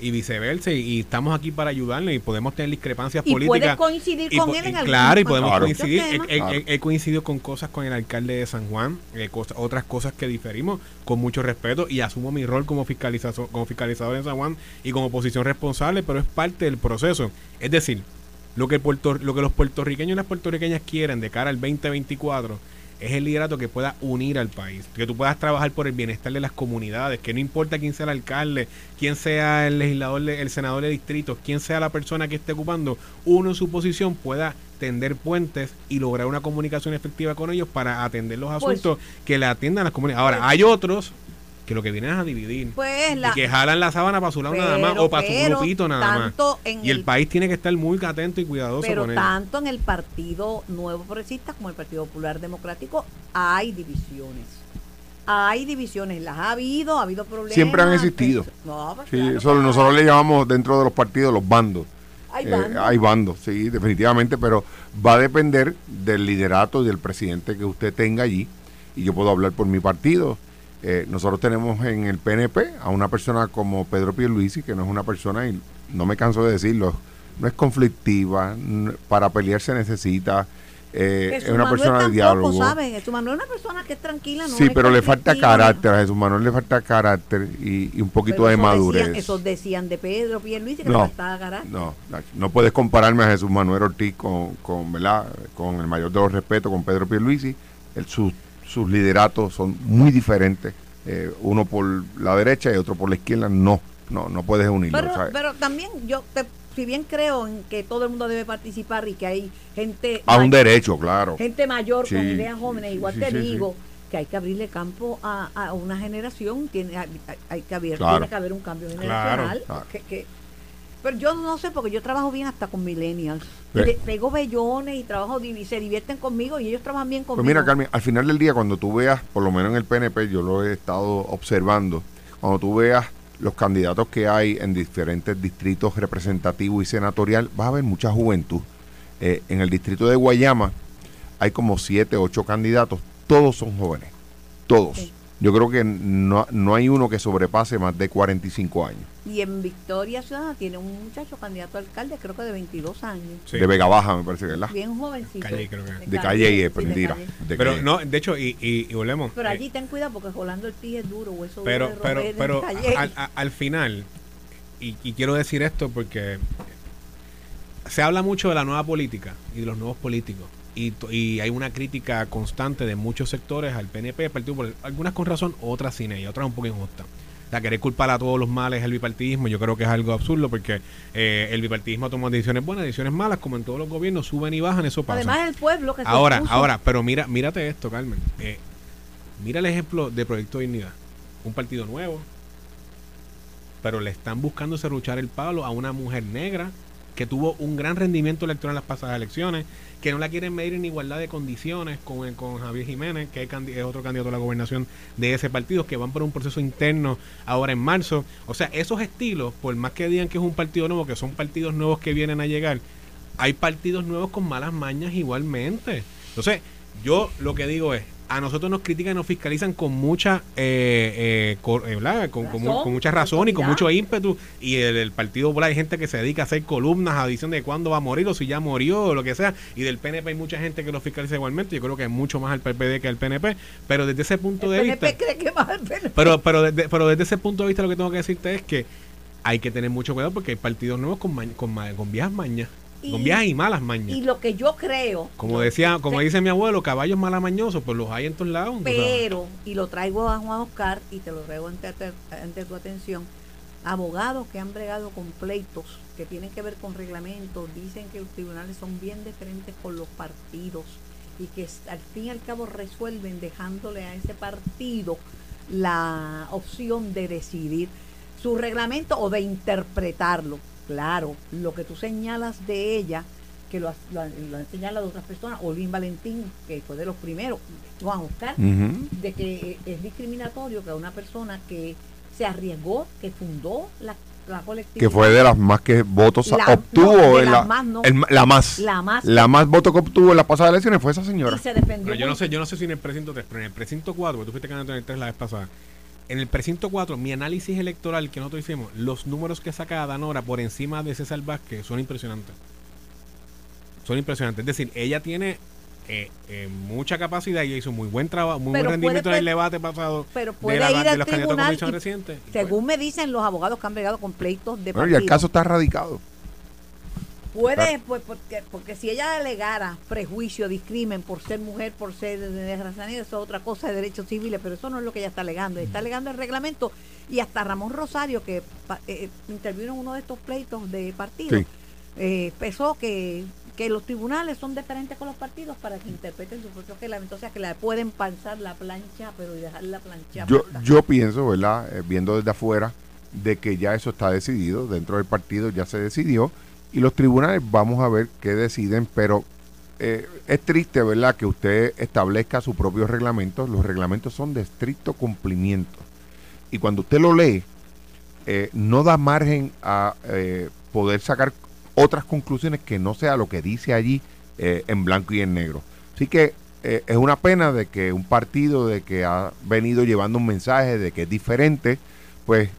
y viceversa. Y, y estamos aquí para ayudarle y podemos tener discrepancias Y puedes políticas. coincidir Y con él en algún Claro, y podemos Claro. coincidir. He, temas. he- Claro. he- he coincidido con cosas con el alcalde de San Juan, eh, otras cosas que diferimos con mucho respeto y asumo mi rol como, fiscalizazo- como fiscalizador en San Juan y como posición responsable, pero es parte del proceso. Es decir, lo que, Puerto, lo que los puertorriqueños y las puertorriqueñas quieren de cara al 2024 es el liderato que pueda unir al país, que tú puedas trabajar por el bienestar de las comunidades, que no importa quién sea el alcalde, quién sea el legislador, el senador de distritos, quién sea la persona que esté ocupando, uno en su posición pueda tender puentes y lograr una comunicación efectiva con ellos para atender los Pues- asuntos que le atiendan las comunidades. Ahora, hay otros que lo que vienen es a dividir. Pues la, y que jalan la sábana para su lado nada más o para su grupito nada más. Y el el- país tiene que estar muy atento y cuidadoso pero con tanto en el Partido Nuevo Progresista como el Partido Popular Democrático hay divisiones. Hay divisiones, las ha habido, ha habido problemas. Siempre han existido. No, pues Sí, claro eso que nosotros le llamamos dentro de los partidos los bandos. hay Eh, bandos. hay bandos, sí, definitivamente, pero va a depender del liderato y del presidente que usted tenga allí. Y yo puedo hablar por mi partido. Eh, nosotros tenemos en el PNP a una persona como Pedro Pierluisi, que no es una persona, y no me canso de decirlo, no es conflictiva, para pelear se necesita, eh, es una Manuel persona de diálogo. ¿saben? Jesús Manuel es una persona que es tranquila, no sí, es pero le falta carácter, a Jesús Manuel le falta carácter y, y un poquito Pero de eso madurez. Decían, esos decían de Pedro Pierluisi que No. le faltaba carácter. No, no, no puedes compararme a Jesús Manuel Ortiz con, con, ¿verdad? con el mayor de los respetos, con Pedro Pierluisi. El, sus, sus lideratos son muy diferentes, eh, uno por la derecha y otro por la izquierda. No, no, no puedes unirlos. Pero, ¿sabes? pero también yo, te- si bien creo en que todo el mundo debe participar y que hay gente, a un derecho, claro. gente mayor Sí, con ideas jóvenes, igual sí, te sí, sí. digo que hay que abrirle campo a, a una generación, tiene, hay, hay que abrir, Claro. tiene que haber un cambio generacional. Claro. que- que- pero yo no sé, porque yo trabajo bien hasta con millennials. Le- pego bellones y trabajo y se divierten conmigo y ellos trabajan bien conmigo. Pues mira, Carmen, al final del día, cuando tú veas, por lo menos en el PNP, yo lo he estado observando, cuando tú veas los candidatos que hay en diferentes distritos representativos y senatorial, vas a ver mucha juventud. Eh, en el distrito de Guayama hay como siete, ocho candidatos, todos son jóvenes, todos. Sí. Yo creo que no, no hay uno que sobrepase más de 45 años. Y en Victoria Ciudadana tiene un muchacho candidato a alcalde, creo que de 22 años. Sí. De Vega Baja, me parece, ¿verdad? Bien jovencito. Calle, creo que. De calle y sí, es de mentira. Calle. de Pero Calle. no, de hecho, y, y, y volvemos. Pero eh, allí ten cuidado porque Rolando el pie es duro, hueso pero, duro de pero, pero Calle. al, a- al final, y, y quiero decir esto porque se habla mucho de la nueva política y de los nuevos políticos. Y, hay una crítica constante de muchos sectores al PNP, al Partido Popular, algunas con razón, otras sin ella, otras un poco injustas. O sea, querer culpar a todos los males el bipartidismo, yo creo que es algo absurdo porque eh, el bipartidismo toma decisiones buenas, decisiones malas, como en todos los gobiernos, suben y bajan, eso pasa. Además el pueblo que se Ahora, opuso. ahora, pero mira, mírate esto, Carmen. Eh, mira el ejemplo de Proyecto Dignidad. Un partido nuevo, pero le están buscando serruchar el palo a una mujer negra que tuvo un gran rendimiento electoral en las pasadas elecciones, que no la quieren medir en igualdad de condiciones con, con Javier Jiménez, que es, es otro candidato a la gobernación de ese partido, que van por un proceso interno ahora en marzo. O sea, esos estilos, por más que digan que es un partido nuevo, que son partidos nuevos que vienen a llegar, hay partidos nuevos con malas mañas igualmente. Entonces, yo lo que digo es, a nosotros nos critican y nos fiscalizan con mucha eh, eh, eh. Con, Razón, con mucha razón y con mucho ímpetu. Y el, el Partido Popular hay gente que se dedica a hacer columnas a de cuándo va a morir o si ya murió o lo que sea. Y del PNP hay mucha gente que lo fiscaliza igualmente. Yo creo que es mucho más al PPD que al PNP. Pero desde ese punto el de PNP vista... cree que más el PNP. Pero, pero, desde, pero desde ese punto de vista lo que tengo que decirte es que hay que tener mucho cuidado porque hay partidos nuevos con, con, con viejas mañas. Y- con viejas y malas mañas. Y lo que yo creo. Como decía, como dice mi abuelo, caballos malamañosos, pues los hay en todos lados. sabes. Pero, y lo traigo a Juan Oscar y te lo traigo ante, ante- tu atención, abogados que han bregado con pleitos que tienen que ver con reglamentos, dicen que los tribunales son bien diferentes con los partidos y que al fin y al cabo resuelven dejándole a ese partido la opción de decidir su reglamento o de interpretarlo. Claro, lo que tú señalas de ella, que lo, has- lo han lo han señalado otras personas, Olvin Valentín, que fue de los primeros, Juan Oscar, Ujú. de que eh, es discriminatorio que una persona que se arriesgó, que fundó la, la colectividad. Que fue de las más que votos La- obtuvo. no, de en las la, más no. el la más. La más. La más votos que obtuvo en las pasadas elecciones fue esa señora. y se defendió. Pero yo no sé, yo no sé si en el precinto 3, pero en el precinto 4, porque tú fuiste candidato en el 3 la vez pasada. En el precinto 4, mi análisis electoral que nosotros hicimos, los números que saca Danora por encima de César Vázquez son impresionantes. Son impresionantes. Es decir, ella tiene eh, eh, mucha capacidad y hizo muy buen trabajo, muy Pero buen rendimiento en el debate pasado pero de, puede la- ir de al los candidatos a tribunal comisión y- reciente. Según me dicen los abogados que han bregado con pleitos de Bueno, y el caso está radicado. Puede, pues, porque, porque si ella alegara prejuicio, discrimen por ser mujer, por ser de raza negra, eso es otra cosa de derechos civiles, pero eso no es lo que ella está alegando. Ella está alegando el reglamento y hasta Ramón Rosario, que eh, intervino en uno de estos pleitos de partidos, Sí. eh, expresó que, que los tribunales son diferentes con los partidos para que interpreten su propio reglamento, o sea que la pueden pasar la plancha, pero y dejar la plancha. Yo, yo pienso, ¿verdad? Eh, viendo desde afuera, de que ya eso está decidido, dentro del partido ya se decidió, y los tribunales vamos a ver qué deciden, pero eh, es triste, ¿verdad?, que usted establezca su propio reglamento. Los reglamentos son de estricto cumplimiento. Y cuando usted lo lee, eh, no da margen a eh, poder sacar otras conclusiones que no sea lo que dice allí eh, en blanco y en negro. Así que eh, es una pena de que un partido de que ha venido llevando un mensaje de que es diferente, pues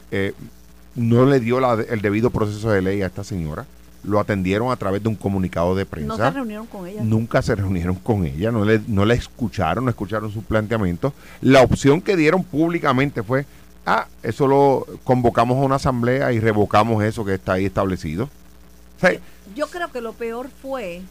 no le dio la- el debido proceso de ley a esta señora. Lo atendieron a través de un comunicado de no prensa se reunieron con ella. nunca se reunieron con ella, no le, no la escucharon, no escucharon sus planteamientos. La opción que dieron públicamente fue, ah, eso lo convocamos a una asamblea y revocamos eso que está ahí establecido. O sea, Yo creo que lo peor fue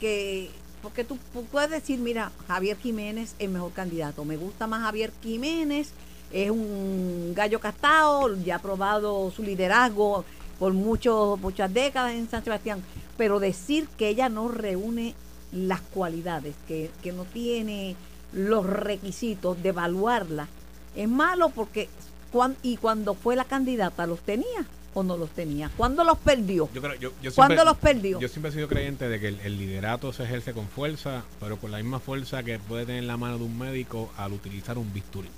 que, porque tú pu- puedes decir, mira, Javier Jiménez es mejor candidato, me gusta más Javier Jiménez, es un gallo castado, ya ha probado su liderazgo por muchos, muchas décadas en San Sebastián, pero decir que ella no reúne las cualidades, que, que no tiene los requisitos de evaluarla, es malo porque, cuan- y cuando fue la candidata, ¿los tenía o no los tenía? ¿Cuándo los perdió? Yo creo, yo, yo ¿Cuándo siempre- los perdió? Yo siempre he sido creyente de que el, el liderato se ejerce con fuerza, pero con la misma fuerza que puede tener la mano de un médico al utilizar un bisturí.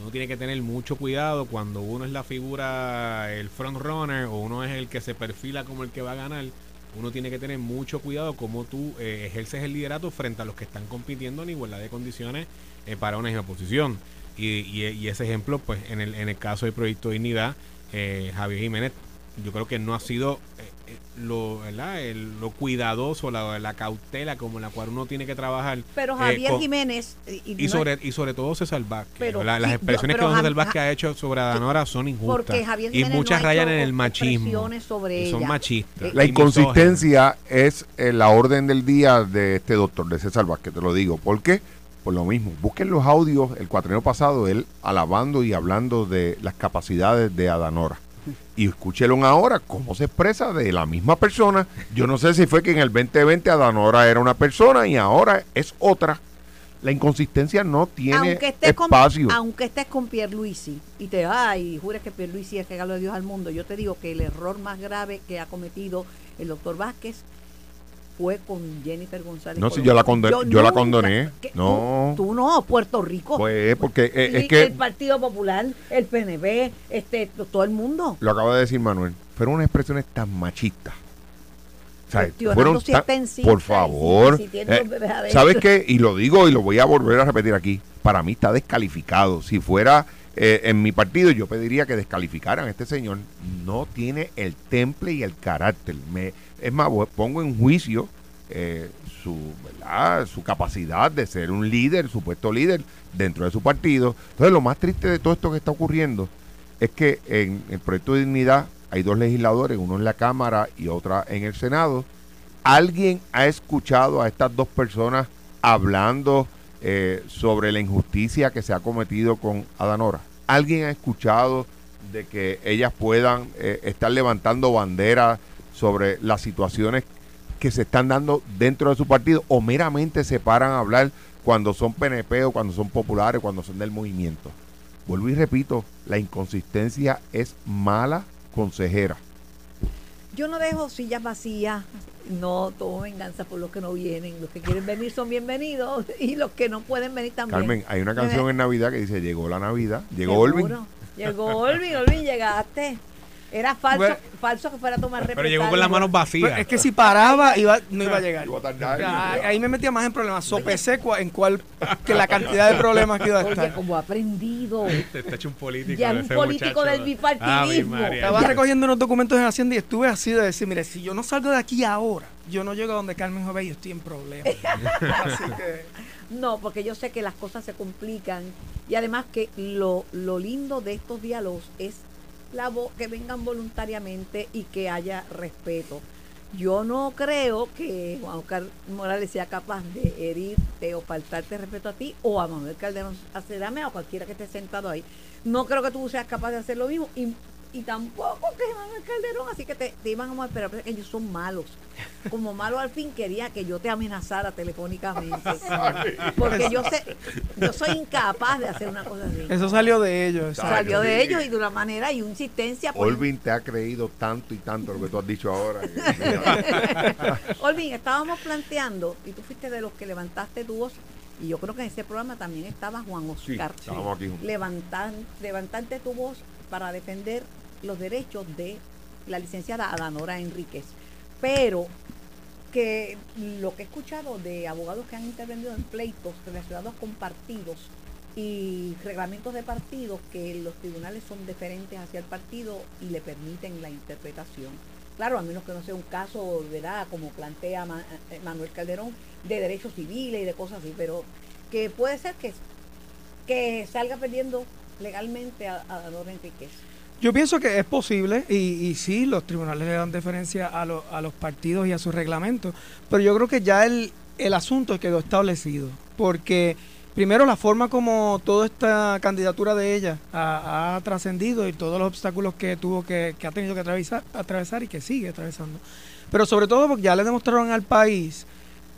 Uno tiene que tener mucho cuidado cuando uno es la figura, el front runner, o uno es el que se perfila como el que va a ganar. Uno tiene que tener mucho cuidado cómo tú eh, ejerces el liderato frente a los que están compitiendo en igualdad de condiciones eh, para una misma posición. Y, y- y ese ejemplo, pues en el, en el caso del proyecto Dignidad, eh, Javier Jiménez, yo creo que no ha sido lo, ¿verdad? El- lo cuidadoso, la, la cautela como la cual uno tiene que trabajar. Pero eh, Javier con- Jiménez y, sobre, y sobre todo César Vázquez. Pero ¿verdad? las expresiones pero que don César Vázquez ha hecho sobre Adanora son injustas. porque Javier y muchas no rayan en el machismo. sobre y son ella. machistas. La inconsistencia es eh, la orden del día de este doctor, de César Vázquez, te lo digo. ¿Por qué? Por lo mismo. Busquen los audios, el cuatrienio pasado, él alabando y hablando de las capacidades de Adanora. Y escúchelo ahora, cómo se expresa de la misma persona. Yo no sé si fue que en el 2020 Adanora era una persona y ahora es otra. La inconsistencia no tiene aunque estés con, espacio. aunque estés con Pierluisi y te ay, jures que Pierluisi es regalo de Dios al mundo, yo te digo que el error más grave que ha cometido el doctor Vázquez fue con Jennifer González. No, si yo la conde- yo la condoné. No. Tú, tú no, Puerto Rico. Pues porque eh, es que el Partido Popular, el PNP, este, todo el mundo. lo acaba de decir Manuel, fueron unas expresiones tan machistas. O sea, fueron si tan- por si- favor, si eh. ¿sabes qué? Y lo digo y lo voy a volver a repetir aquí. Para mí está descalificado. Si fuera eh, en mi partido, yo pediría que descalificaran a este señor. No tiene el temple y el carácter. Me, es más, pongo en juicio eh, su, su capacidad de ser un líder, supuesto líder dentro de su partido. Entonces, lo más triste de todo esto que está ocurriendo es que en el proyecto de dignidad hay dos legisladores, uno en la Cámara y otra en el Senado. ¿Alguien ha escuchado a estas dos personas hablando eh, sobre la injusticia que se ha cometido con Adanora? ¿Alguien ha escuchado de que ellas puedan eh, estar levantando banderas sobre las situaciones que se están dando dentro de su partido o meramente se paran a hablar cuando son PNP o cuando son populares, cuando son del movimiento? Vuelvo y repito, la inconsistencia es mala consejera. Yo no dejo sillas vacías, no tomo venganza por los que no vienen. Los que quieren venir son bienvenidos y los que no pueden venir también. Carmen, hay una canción en Navidad que dice, llegó la Navidad, llegó Olvin. Llegó Olvin, Olvin, llegaste. Era falso, Bueno. falso que fuera a tomar Pero llegó con las manos vacías. Es que si paraba, iba, no iba a llegar. Iba a tardar. Ah, Ahí me metía más en problemas. Sopesé cua- en cuál, que la cantidad de problemas que iba a Oye, estar. como ha aprendido. Te está hecho un político. Ya, un político muchacho. del bipartidismo. Estaba recogiendo unos documentos en Hacienda y estuve así de decir, mire, si yo no salgo de aquí ahora, yo no llego a donde Carmen Jovet, yo estoy en problemas. Así que... No, porque yo sé que las cosas se complican y además que lo, lo lindo de estos diálogos es la que vengan voluntariamente y que haya respeto. Yo no creo que Juan Oscar Morales sea capaz de herirte o faltarte respeto a ti o a Manuel Calderón Acerame o cualquiera que esté sentado ahí. No creo que tú seas capaz de hacer lo mismo y tampoco que Manuel Calderón, así que te, te iban a esperar, pero ellos son malos. Como malo al fin quería que yo te amenazara telefónicamente. Porque yo sé, yo soy incapaz de hacer una cosa así. Eso salió de ellos. Salió de ellos y de una manera y una insistencia. pues, Olvin te ha creído tanto y tanto lo que tú has dicho ahora. Olvin, estábamos planteando, y tú fuiste de los que levantaste tu voz, y yo creo que en ese programa también estaba Juan Sí, Oscar. estábamos aquí juntos. Levantan, levantarte tu voz para defender los derechos de la licenciada Adanora Enríquez. Pero que lo que he escuchado de abogados que han intervenido en pleitos relacionados con partidos y reglamentos de partidos, que los tribunales son diferentes hacia el partido y le permiten la interpretación. Claro, a menos que no sea un caso, ¿verdad? Como plantea eh, Manuel Calderón, de derechos civiles y de cosas así, pero que puede ser que, que salga perdiendo legalmente a, a Enríquez. Yo pienso que es posible y, y sí, los tribunales le dan deferencia a, lo- a los partidos y a sus reglamentos, pero yo creo que ya el, el asunto quedó establecido, porque primero la forma como toda esta candidatura de ella ha, trascendido y todos los obstáculos que tuvo que, que ha tenido que atravesar, atravesar y que sigue atravesando, pero sobre todo porque ya le demostraron al país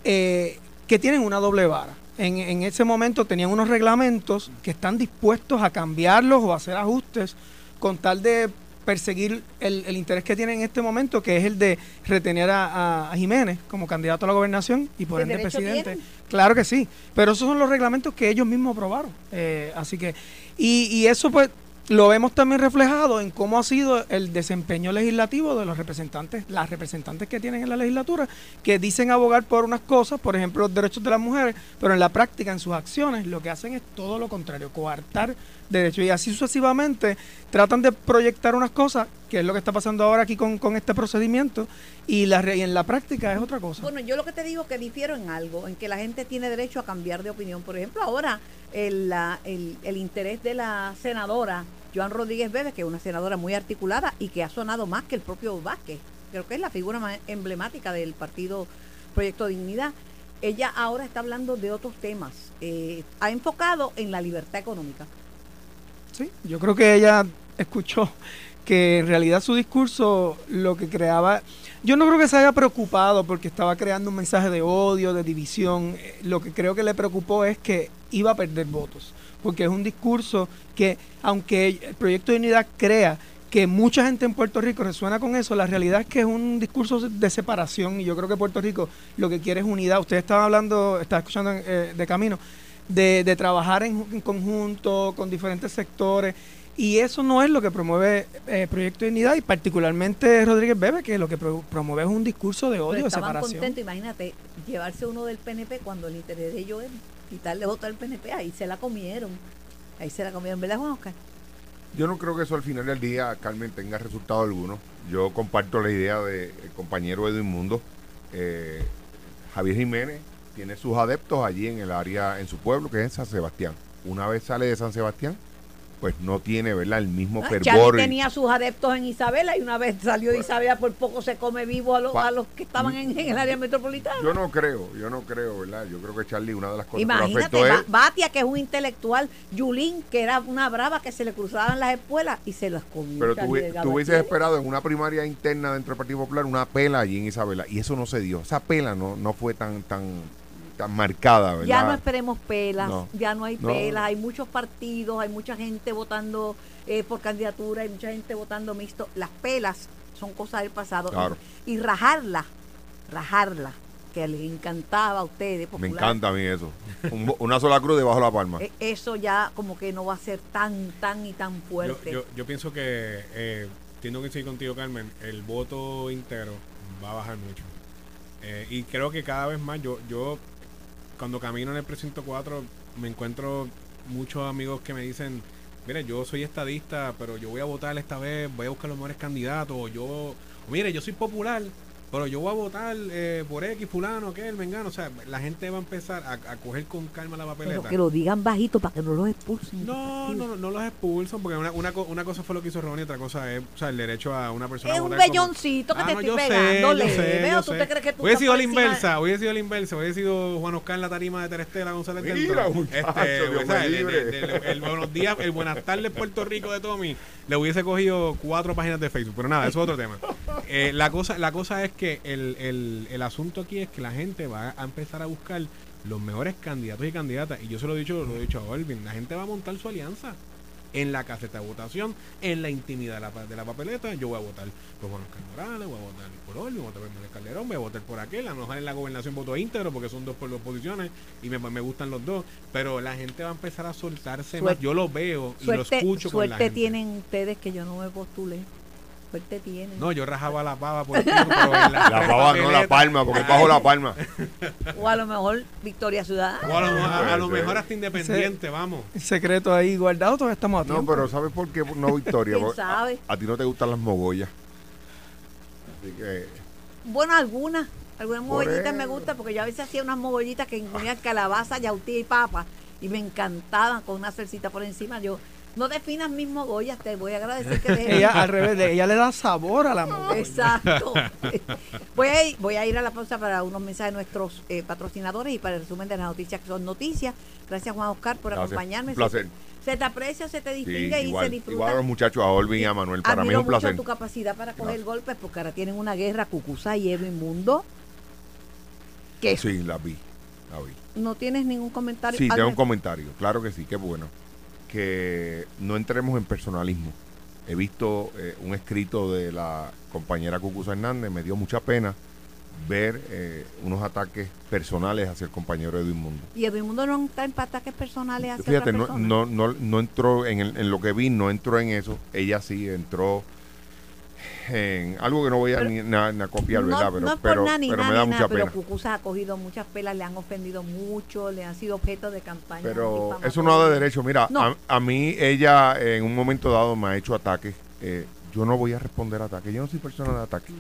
eh, que tienen una doble vara. En, en ese momento tenían unos reglamentos que están dispuestos a cambiarlos o a hacer ajustes con tal de perseguir el, el interés que tienen en este momento, que es el de retener a, a- a Jiménez como candidato a la gobernación y por ¿Qué ende presidente. Claro que sí, pero esos son los reglamentos que ellos mismos aprobaron. Eh, así que, y, y eso pues lo vemos también reflejado en cómo ha sido el desempeño legislativo de los representantes, las representantes que tienen en la legislatura, que dicen abogar por unas cosas, por ejemplo, los derechos de las mujeres, pero en la práctica, en sus acciones, lo que hacen es todo lo contrario, coartar derechos. Y así sucesivamente tratan de proyectar unas cosas, que es lo que está pasando ahora aquí con, con este procedimiento, y, la, y en la práctica es otra cosa. Bueno, yo lo que te digo que difiero en algo, en que la gente tiene derecho a cambiar de opinión. Por ejemplo, ahora el, la- el, el interés de la senadora Joan Rodríguez Bebe, que es una senadora muy articulada y que ha sonado más que el propio Vázquez, creo que es la figura más emblemática del partido Proyecto Dignidad. Ella ahora está hablando de otros temas, eh, ha enfocado en la libertad económica. Sí, yo creo que ella escuchó que en realidad su discurso lo que creaba, yo no creo que se haya preocupado porque estaba creando un mensaje de odio, de división, Eh, lo que creo que le preocupó es que iba a perder votos, porque es un discurso que aunque el proyecto de unidad crea que mucha gente en Puerto Rico resuena con eso, la realidad es que es un discurso de separación y yo creo que Puerto Rico lo que quiere es unidad. Ustedes estaban hablando, estaba escuchando eh, de camino, de, trabajar en conjunto con diferentes sectores y eso no es lo que promueve eh, Proyecto de Unidad y particularmente Rodríguez Bebe, que lo que pro- promueve es un discurso de Pero odio, de estaban separación. contentos, imagínate, llevarse uno del PNP cuando el interés de ellos es quitarle voto al PNP, ahí se la comieron, ahí se la comieron, ¿verdad Juan Oscar? Yo no creo que eso al final del día, Carmen, tenga resultado alguno. Yo comparto la idea del compañero Edwin Mundo. Eh, Javier Jiménez tiene sus adeptos allí en el área, en su pueblo, que es San Sebastián. Una vez sale de San Sebastián, pues no tiene, ¿verdad?, el mismo Ah, fervor. Tenía sus adeptos en Isabela y una vez salió de Isabela por poco se come vivo a los, a los que estaban en, en el área metropolitana. Yo no creo, yo no creo, ¿verdad? Yo creo que Charlie, una de las cosas que lo Imagínate, afectó. Batia, que es un intelectual, Yulín, que era una brava que se le cruzaban las espuelas y se las comió. Pero tú, Charlie tú hubieses esperado en una primaria interna dentro del Partido Popular una pela allí en Isabela. Y eso no se dio. Esa pela no, no fue tan, tan, tan marcada, ¿verdad? Ya no esperemos pelas, No. ya no hay No. pelas, hay muchos partidos, hay mucha gente votando eh, por candidatura, hay mucha gente votando mixto. Las pelas son cosas del pasado. Claro. Y rajarla, rajarla, que les encantaba a ustedes. Me popular, encanta a mí eso. Un- una sola cruz debajo de la palma. eh, Eso ya como que no va a ser tan, tan y tan Yo, fuerte. yo, yo pienso que, eh, tengo que seguir contigo, Carmen, el voto entero va a bajar mucho. Eh, y creo que cada vez más, yo, yo cuando camino en el precinto 4, me encuentro muchos amigos que me dicen, mire, yo soy estadista, pero yo voy a votar esta vez, voy a buscar los mejores candidatos, o yo, o mire, yo soy popular, pero yo voy a votar eh, por X, fulano, que el vengano. O sea, la gente va a empezar a, a coger con calma la Pero papeleta. que lo digan bajito para que no los expulsen. No, no, no, no los expulsan, porque una, una, una cosa fue lo que hizo Ronnie, otra cosa es o sea, el derecho a una persona Es a un como- belloncito que te estoy yo sé, pegando, yo leve. sé, ¿Veo? yo ¿Tú sé. te crees que tú Hubiese sido la inversa, hubiese sido la inversa, hubiese sido Juan Oscar en la tarima de Terestela González del Mira, muchacho, Este, Dios o sea, me el, el- el- el buenos días, el buenas tardes Puerto Rico de Tommy, le hubiese cogido cuatro páginas de Facebook, pero nada, eso es otro tema. Eh, la cosa la cosa es que el, el, el asunto aquí es que la gente va a empezar a buscar los mejores candidatos y candidatas, y yo se lo he dicho, lo he dicho a Olvin, la gente va a montar su alianza en la caseta de votación, en la intimidad de la, de la papeleta, yo voy a votar por Juan Oscar Morales, voy a votar por Olvin, voy a votar por Manuel Calderón, voy a votar por aquel, a lo mejor en la gobernación voto íntegro porque son dos por dos posiciones y me, me gustan los dos, pero la gente va a empezar a soltarse más, Suerte- yo lo veo y lo Suerte, escucho con la suerte gente. tienen ustedes que yo no me postulé. No, yo rajaba la pava por ti, pero en la, La pava no la palma, porque es bajo la palma. O a lo mejor Victoria Ciudadana. O a lo, a- a lo Puede ser. mejor hasta independiente, vamos. El secreto ahí guardado, todavía estamos a No, tiempo. pero ¿sabes por qué no Victoria? ¿Quién sabe? A, a ti no te gustan las mogollas. Así que Bueno, algunas. Algunas mogollitas me gustan porque yo a veces hacía unas mogollitas que ponían calabaza, yautía y papa y me encantaban con una salsita por encima. Yo, no definas mis mogollas, te voy a agradecer que dejes- Ella al revés, de- ella le da sabor a la mogolla. Exacto. voy, a ir, voy a ir a la pausa para unos mensajes de nuestros eh, patrocinadores y para el resumen de las noticias que son noticias. Gracias Juan Oscar por Gracias. acompañarme. Un placer. Se, se te aprecia, se te sí, distingue y se disfruta. igual a los muchachos, a Olvin y a Manuel. Para mí es un mucho placer. tu capacidad para coger Gracias. golpes porque ahora tienen una guerra Cucusa y Evo Inmundo. Que Sí, la vi. La vi. no tienes ningún comentario. Sí, tengo un comentario. Claro que sí, qué bueno. Que no entremos en personalismo. He visto eh, un escrito de la compañera Cucusa Hernández, me dio mucha pena ver eh, unos ataques personales hacia el compañero Edwin Mundo. Y Evo Inmundo no está en ataques personales hacia Fíjate, otra no, persona. no, no, no entró en, el- en lo que vi, no entró en eso. Ella sí entró en algo que no voy a Pero- ni, na- ni a copiar, no, ¿verdad? Pero, no pero, pero me da mucha pena. pero Cucusa ha cogido muchas pelas, le han ofendido mucho, le han sido objeto de campaña. Pero eso no da de derecho. Mira, No. a, a mí ella en un momento dado me ha hecho ataques. eh, yo no voy a responder ataques. Yo no soy persona de ataque.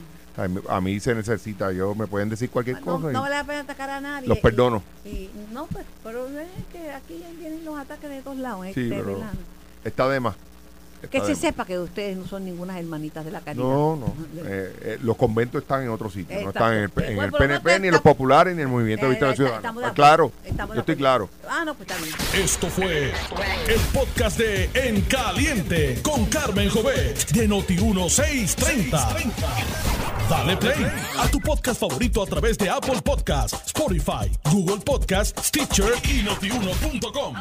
A mí se necesita. Yo me pueden decir cualquier no, cosa. no vale la pena atacar a nadie. los perdono. Y, no, pues, pero es que aquí vienen los ataques de todos lados. Sí, este. Está de más. Que se de sepa que ustedes no son ninguna hermanitas de la caridad. No, no. Eh, eh, los conventos están en otro sitio. No están en el, en bueno, el pero no PNP, ni en los populares, ni en el Movimiento de Eh, Victoria está- Ciudadana. estamos de Ah, acuerdo. claro. Estamos de Yo estoy claro. Ah, no, pues bien. Esto fue el podcast de En Caliente con Carmen Jovet de Noti1630. Dale play a tu podcast favorito a través de Apple Podcasts, Spotify, Google Podcasts, Stitcher y notiuno.com.